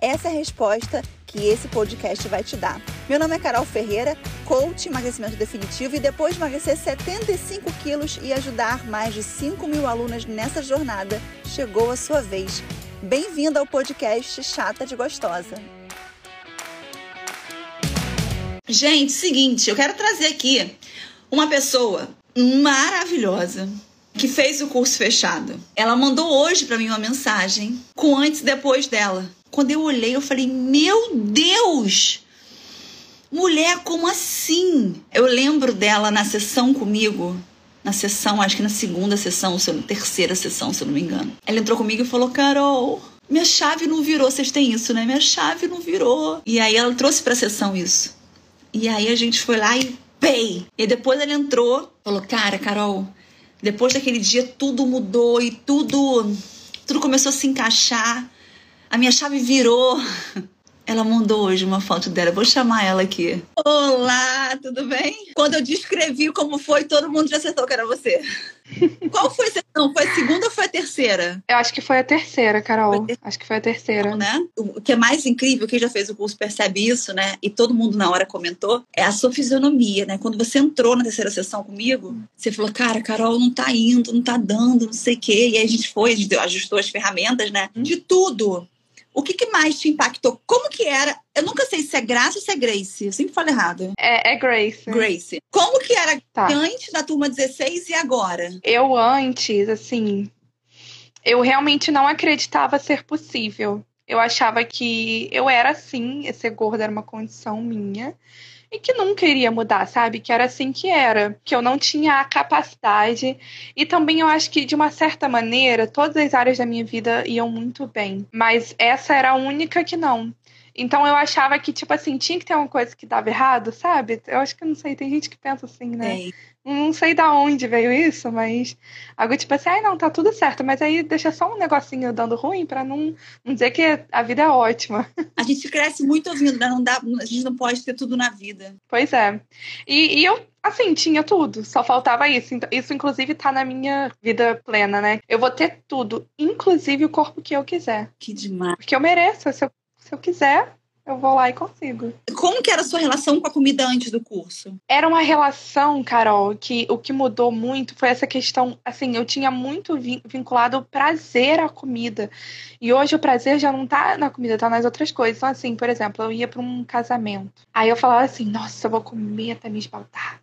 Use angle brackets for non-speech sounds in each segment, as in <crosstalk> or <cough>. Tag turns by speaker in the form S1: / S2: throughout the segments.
S1: Essa é a resposta que esse podcast vai te dar. Meu nome é Carol Ferreira, coach emagrecimento definitivo e depois de emagrecer 75 quilos e ajudar mais de 5 mil alunas nessa jornada, chegou a sua vez. Bem-vinda ao podcast Chata de Gostosa. Gente, seguinte, eu quero trazer aqui uma pessoa maravilhosa que fez o curso fechado. Ela mandou hoje para mim uma mensagem com antes e depois dela. Quando eu olhei, eu falei: Meu Deus! Mulher, como assim? Eu lembro dela na sessão comigo, na sessão, acho que na segunda sessão, na terceira sessão, se eu não me engano. Ela entrou comigo e falou: Carol, minha chave não virou. Vocês têm isso, né? Minha chave não virou. E aí ela trouxe pra sessão isso. E aí a gente foi lá e pei. E depois ela entrou, falou: Cara, Carol, depois daquele dia tudo mudou e tudo, tudo começou a se encaixar. A minha chave virou. Ela mandou hoje uma foto dela. Vou chamar ela aqui. Olá, tudo bem? Quando eu descrevi como foi, todo mundo já acertou que era você. Qual foi a sessão? Foi a segunda ou foi a terceira?
S2: Eu acho que foi a terceira, Carol. Ter... Acho que foi a terceira.
S1: né? O que é mais incrível, quem já fez o curso percebe isso, né? E todo mundo na hora comentou, é a sua fisionomia, né? Quando você entrou na terceira sessão comigo, você falou, cara, Carol, não tá indo, não tá dando, não sei o quê. E aí a gente foi, a gente ajustou as ferramentas, né? De tudo o que, que, mais te impactou? Como que era? Eu nunca sei se é Graça ou se é Grace. Eu sempre falo errado.
S2: É, é Grace.
S1: Grace. Como que era tá. antes da turma 16 e agora?
S2: Eu antes, assim, eu realmente não acreditava ser possível. Eu achava que eu era assim, ser gorda era uma condição minha e que nunca iria mudar, sabe? Que era assim que era, que eu não tinha a capacidade. E também eu acho que, de uma certa maneira, todas as áreas da minha vida iam muito bem. Mas essa era a única que não. Então eu achava que, tipo assim, tinha que ter uma coisa que dava errado, sabe? Eu acho que não sei, tem gente que pensa assim, né? É. Não sei da onde veio isso, mas algo tipo assim, ai não, tá tudo certo, mas aí deixa só um negocinho dando ruim para não, não dizer que a vida é ótima. <laughs>
S1: A gente cresce muito ouvindo? Não dá, a gente não pode ter tudo na vida.
S2: Pois é. E, e eu assim, tinha tudo, só faltava isso. Então, isso, inclusive, tá na minha vida plena, né? Eu vou ter tudo, inclusive o corpo que eu quiser.
S1: Que demais.
S2: Porque eu mereço. Se eu se eu quiser, eu vou lá e consigo.
S1: Como que era a sua relação com a comida antes do curso?
S2: Era uma relação, Carol, que o que mudou muito foi essa questão, assim, eu tinha muito vinculado o prazer à comida. E hoje o prazer já não tá na comida, tá nas outras coisas. Então, assim, por exemplo, eu ia para um casamento. Aí eu falava assim, nossa, eu vou comer até me esbaltar.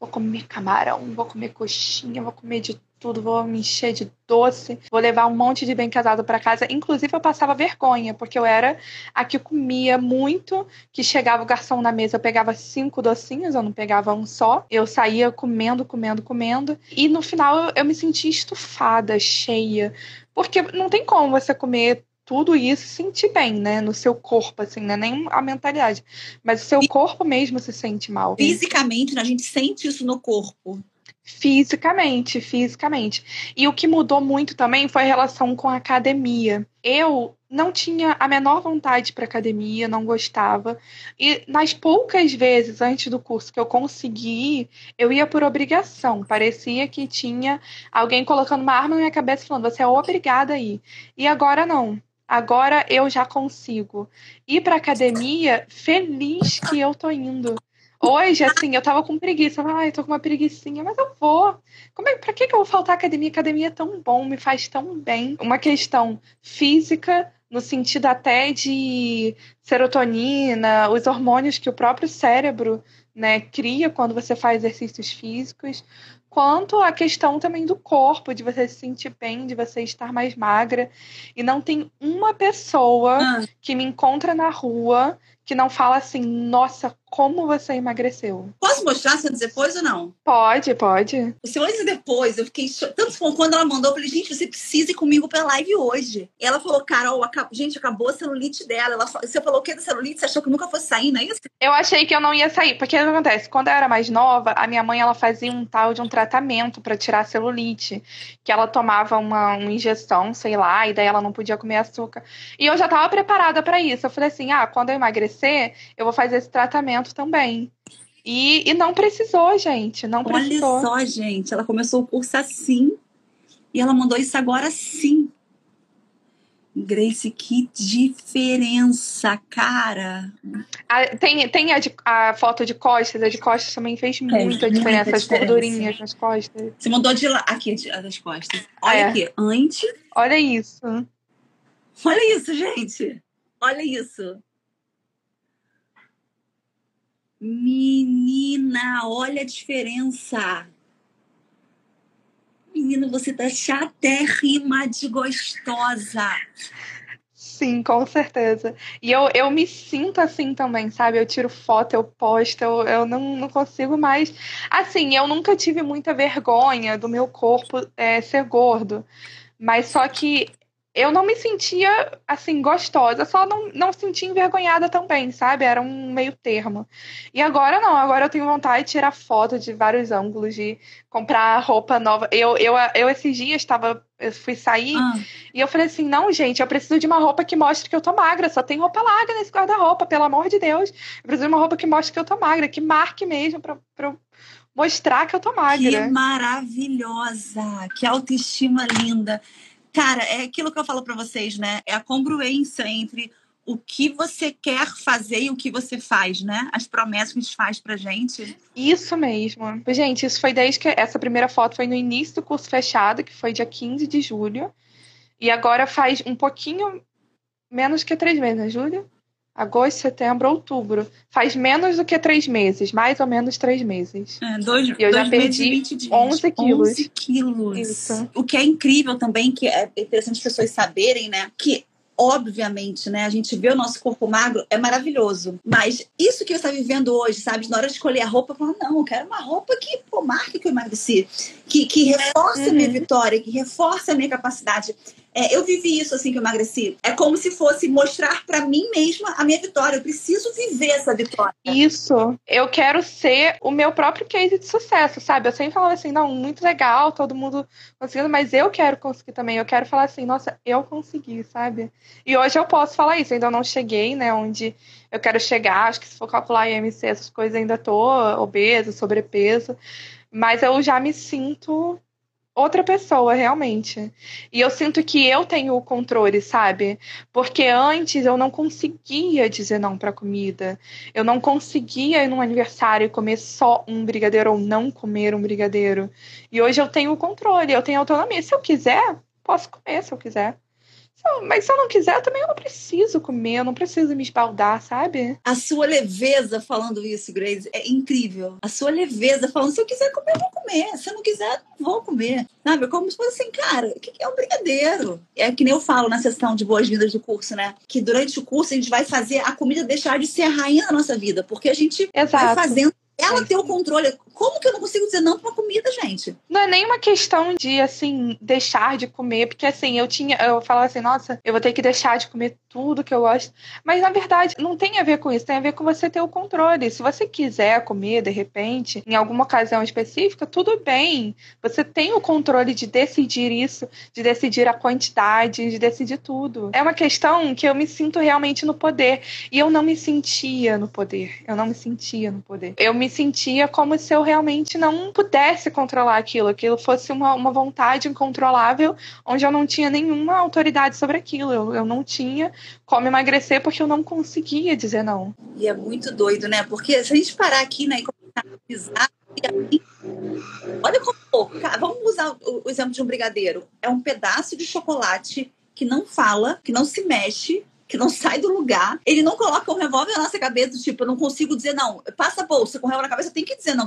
S2: Vou comer camarão, vou comer coxinha, vou comer de tudo, vou me encher de doce, vou levar um monte de bem casado para casa. Inclusive, eu passava vergonha, porque eu era a que comia muito, que chegava o garçom na mesa, eu pegava cinco docinhos, eu não pegava um só. Eu saía comendo, comendo, comendo. E no final eu, eu me sentia estufada, cheia. Porque não tem como você comer tudo isso sentir bem, né? No seu corpo, assim, não é nem a mentalidade. Mas o seu corpo mesmo se sente mal.
S1: Fisicamente, né? a gente sente isso no corpo.
S2: Fisicamente, fisicamente. E o que mudou muito também foi a relação com a academia. Eu não tinha a menor vontade para academia, não gostava. E nas poucas vezes antes do curso que eu consegui eu ia por obrigação. Parecia que tinha alguém colocando uma arma na minha cabeça falando: você é obrigada a ir. E agora não. Agora eu já consigo ir para academia feliz que eu tô indo. Hoje, assim, eu tava com preguiça. Ai, eu tô com uma preguiçinha, mas eu vou. Como é, pra que, que eu vou faltar academia? Academia é tão bom, me faz tão bem. Uma questão física, no sentido até de serotonina, os hormônios que o próprio cérebro né, cria quando você faz exercícios físicos, quanto a questão também do corpo, de você se sentir bem, de você estar mais magra. E não tem uma pessoa ah. que me encontra na rua que não fala assim, nossa, como você emagreceu.
S1: Posso mostrar antes e depois ou não?
S2: Pode, pode.
S1: O seu antes e depois, eu fiquei. Tanto quando ela mandou, eu falei, gente, você precisa ir comigo pra live hoje. E ela falou, Carol, acab... gente, acabou a celulite dela. Ela... Você falou o que da celulite? Você achou que nunca fosse sair, não é isso?
S2: Eu achei que eu não ia sair. Porque o que acontece? Quando eu era mais nova, a minha mãe ela fazia um tal de um tratamento para tirar a celulite. Que ela tomava uma, uma injeção, sei lá, e daí ela não podia comer açúcar. E eu já tava preparada para isso. Eu falei assim: ah, quando eu emagrecer, eu vou fazer esse tratamento também. E, e não precisou, gente. Não precisou.
S1: Olha só, gente. Ela começou o curso assim. E ela mandou isso agora sim. Grace, que diferença, cara.
S2: A, tem tem a, de, a, foto de costas. A de costas também fez muita é, diferença. As gordurinhas nas costas.
S1: Você mandou de lá. Aqui, das costas. Olha é. aqui. Antes.
S2: Olha isso.
S1: Olha isso, gente. Olha isso. Menina, olha a diferença. Menina, você tá chatérrima de gostosa.
S2: Sim, com certeza. E eu, eu me sinto assim também, sabe? Eu tiro foto, eu posto, eu, eu não, não consigo mais. Assim, eu nunca tive muita vergonha do meu corpo é, ser gordo. Mas só que eu não me sentia, assim, gostosa, só não, não sentia envergonhada também, sabe? Era um meio termo. E agora não, agora eu tenho vontade de tirar foto de vários ângulos, de comprar roupa nova. Eu, eu, eu esses dias estava, eu fui sair ah. e eu falei assim: não, gente, eu preciso de uma roupa que mostre que eu tô magra, só tem roupa larga nesse guarda-roupa, pelo amor de Deus. Eu preciso de uma roupa que mostre que eu tô magra, que marque mesmo pra, pra mostrar que eu tô magra.
S1: Que maravilhosa, que autoestima linda. Cara, é aquilo que eu falo para vocês, né? É a congruência entre o que você quer fazer e o que você faz, né? As promessas que a gente faz pra gente.
S2: Isso mesmo. Gente, isso foi desde que essa primeira foto foi no início do curso fechado, que foi dia 15 de julho. E agora faz um pouquinho menos que três meses, né, Júlia? Agosto, setembro, outubro. Faz menos do que três meses, mais ou menos três meses.
S1: É, dois,
S2: e eu
S1: dois
S2: já perdi 11 quilos.
S1: 11 quilos. Isso. O que é incrível também, que é interessante as pessoas saberem, né? Que obviamente, né? A gente vê o nosso corpo magro, é maravilhoso. Mas isso que você está vivendo hoje, sabe? Na hora de escolher a roupa, fala, não, eu quero uma roupa que, pô, marque que eu emagreci. Que, que reforce uhum. a minha uhum. vitória, que reforce a minha capacidade. É, eu vivi isso assim que eu emagreci. É como se fosse mostrar para mim mesma a minha vitória. Eu preciso viver essa vitória.
S2: Isso. Eu quero ser o meu próprio case de sucesso, sabe? Eu sempre falava assim, não, muito legal, todo mundo conseguindo, mas eu quero conseguir também. Eu quero falar assim, nossa, eu consegui, sabe? E hoje eu posso falar isso. ainda não cheguei, né, onde eu quero chegar. Acho que se for calcular IMC, essas coisas, ainda tô obesa, sobrepeso. Mas eu já me sinto outra pessoa, realmente. E eu sinto que eu tenho o controle, sabe? Porque antes eu não conseguia dizer não para comida. Eu não conseguia ir num aniversário e comer só um brigadeiro ou não comer um brigadeiro. E hoje eu tenho o controle, eu tenho autonomia. Se eu quiser, posso comer se eu quiser. Mas se eu não quiser, também eu não preciso comer, eu não preciso me espaldar, sabe?
S1: A sua leveza falando isso, Grace, é incrível. A sua leveza falando, se eu quiser comer, eu vou comer. Se eu não quiser, não vou comer. Sabe? Como se fosse assim, cara, o que é um brigadeiro? É que nem eu falo na sessão de boas-vindas do curso, né? Que durante o curso a gente vai fazer a comida deixar de ser a rainha da nossa vida, porque a gente Exato. vai fazendo ela ter o controle. Como que eu não consigo dizer não pra uma comida, gente?
S2: Não é nem uma questão de, assim, deixar de comer, porque, assim, eu tinha, eu falava assim, nossa, eu vou ter que deixar de comer tudo que eu gosto. Mas, na verdade, não tem a ver com isso, tem a ver com você ter o controle. Se você quiser comer, de repente, em alguma ocasião específica, tudo bem. Você tem o controle de decidir isso, de decidir a quantidade, de decidir tudo. É uma questão que eu me sinto realmente no poder. E eu não me sentia no poder. Eu não me sentia no poder. Eu me sentia como se eu realmente não pudesse controlar aquilo, aquilo fosse uma, uma vontade incontrolável, onde eu não tinha nenhuma autoridade sobre aquilo, eu, eu não tinha como emagrecer porque eu não conseguia dizer não.
S1: E é muito doido, né? Porque se a gente parar aqui né, e começar a olha como. Vamos usar o exemplo de um brigadeiro. É um pedaço de chocolate que não fala, que não se mexe, que não <laughs> sai do lugar. Ele não coloca um revólver na nossa cabeça, tipo, eu não consigo dizer não. Passa a bolsa com o revólver na cabeça, tem que dizer não.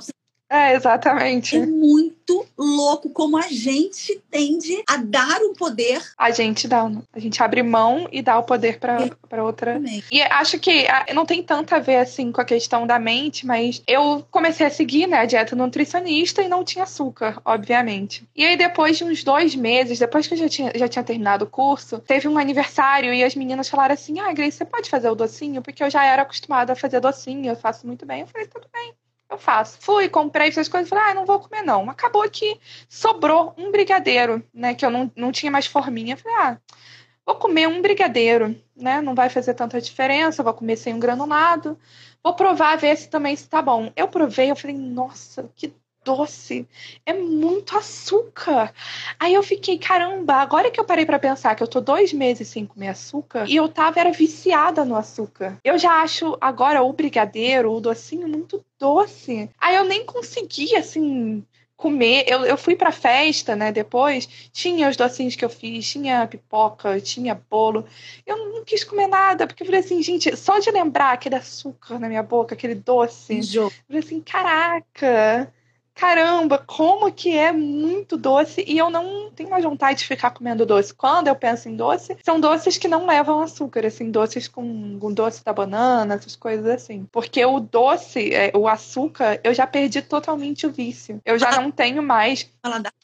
S2: É, exatamente.
S1: É muito louco como a gente tende a dar o poder.
S2: A gente dá, a gente abre mão e dá o poder para outra. E acho que ah, não tem tanto a ver assim com a questão da mente, mas eu comecei a seguir né, a dieta nutricionista e não tinha açúcar, obviamente. E aí, depois de uns dois meses, depois que eu já tinha, já tinha terminado o curso, teve um aniversário e as meninas falaram assim: Ah, Grace, você pode fazer o docinho? Porque eu já era acostumada a fazer docinho, eu faço muito bem. Eu falei, tudo bem eu faço. Fui, comprei essas coisas, falei, ah, não vou comer não. Acabou que sobrou um brigadeiro, né, que eu não, não tinha mais forminha. Falei, ah, vou comer um brigadeiro, né, não vai fazer tanta diferença, vou comer sem um granulado. Vou provar, ver se também está bom. Eu provei, eu falei, nossa, que doce, é muito açúcar. Aí eu fiquei, caramba, agora que eu parei para pensar que eu tô dois meses sem comer açúcar e eu tava era viciada no açúcar. Eu já acho agora o brigadeiro, o docinho muito doce. Aí eu nem consegui assim comer. Eu, eu fui pra festa, né? Depois, tinha os docinhos que eu fiz, tinha pipoca, tinha bolo. Eu não quis comer nada, porque eu falei assim, gente, só de lembrar aquele açúcar na minha boca, aquele doce. Eu falei assim, caraca caramba, como que é muito doce e eu não tenho mais vontade de ficar comendo doce. Quando eu penso em doce, são doces que não levam açúcar, assim, doces com, com doce da banana, essas coisas assim. Porque o doce, é, o açúcar, eu já perdi totalmente o vício. Eu já não tenho mais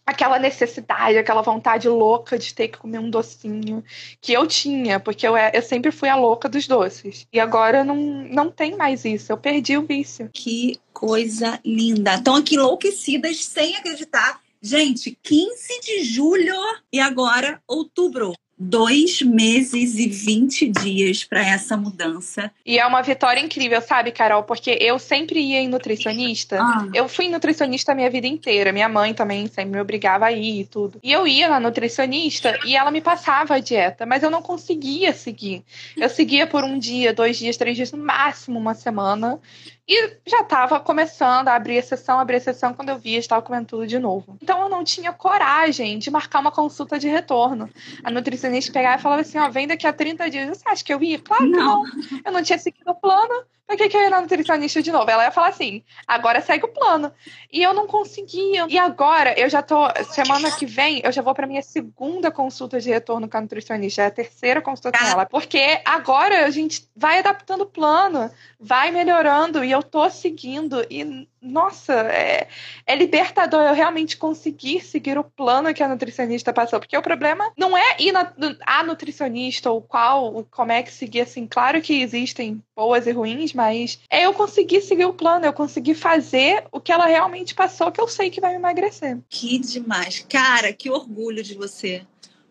S2: aquela necessidade, aquela vontade louca de ter que comer um docinho que eu tinha, porque eu, eu sempre fui a louca dos doces. E agora não, não tem mais isso, eu perdi o vício.
S1: Que coisa linda. Estão aqui enlouquecidas sem acreditar. Gente, 15 de julho e agora outubro dois meses e 20 dias para essa mudança.
S2: E é uma vitória incrível, sabe, Carol? Porque eu sempre ia em nutricionista. Ah. Eu fui nutricionista a minha vida inteira. Minha mãe também sempre me obrigava a ir e tudo. E eu ia na nutricionista e ela me passava a dieta, mas eu não conseguia seguir. Eu seguia por um dia, dois dias, três dias, no máximo uma semana. E já estava começando a abrir a sessão, abrir a sessão, quando eu via, estava comendo tudo de novo. Então eu não tinha coragem de marcar uma consulta de retorno. A nutricionista pegava e falava assim: ó, vem daqui a 30 dias. Você acha que eu ia? Claro que não. não. Eu não tinha seguido o plano. Pra que, que eu ia na nutricionista de novo? Ela ia falar assim: agora segue o plano. E eu não conseguia. E agora, eu já tô. Semana que vem, eu já vou pra minha segunda consulta de retorno com a nutricionista. É a terceira consulta com ela. Porque agora a gente vai adaptando o plano, vai melhorando. E eu tô seguindo. E nossa, é, é, libertador eu realmente conseguir seguir o plano que a nutricionista passou. Porque o problema não é ir na a nutricionista ou qual, como é que seguir, assim. Claro que existem boas e ruins, mas é eu conseguir seguir o plano, eu conseguir fazer o que ela realmente passou, que eu sei que vai me emagrecer.
S1: Que demais. Cara, que orgulho de você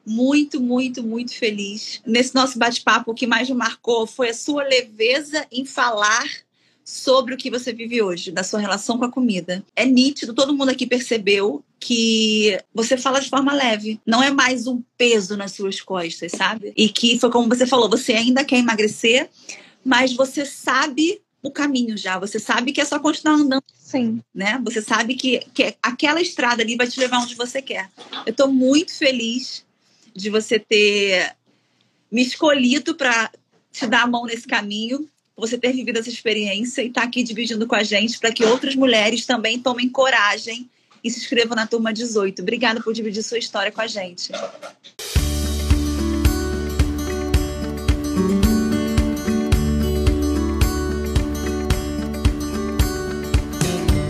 S1: muito, muito, muito feliz. Nesse nosso bate-papo, o que mais me marcou foi a sua leveza em falar sobre o que você vive hoje, da sua relação com a comida. É nítido, todo mundo aqui percebeu que você fala de forma leve, não é mais um peso nas suas costas, sabe? E que foi como você falou, você ainda quer emagrecer, mas você sabe o caminho já, você sabe que é só continuar andando.
S2: Sim.
S1: Né? Você sabe que, que aquela estrada ali vai te levar onde você quer. Eu estou muito feliz de você ter me escolhido para te dar a mão nesse caminho você ter vivido essa experiência e estar tá aqui dividindo com a gente para que outras mulheres também tomem coragem e se inscrevam na turma 18. Obrigada por dividir sua história com a gente.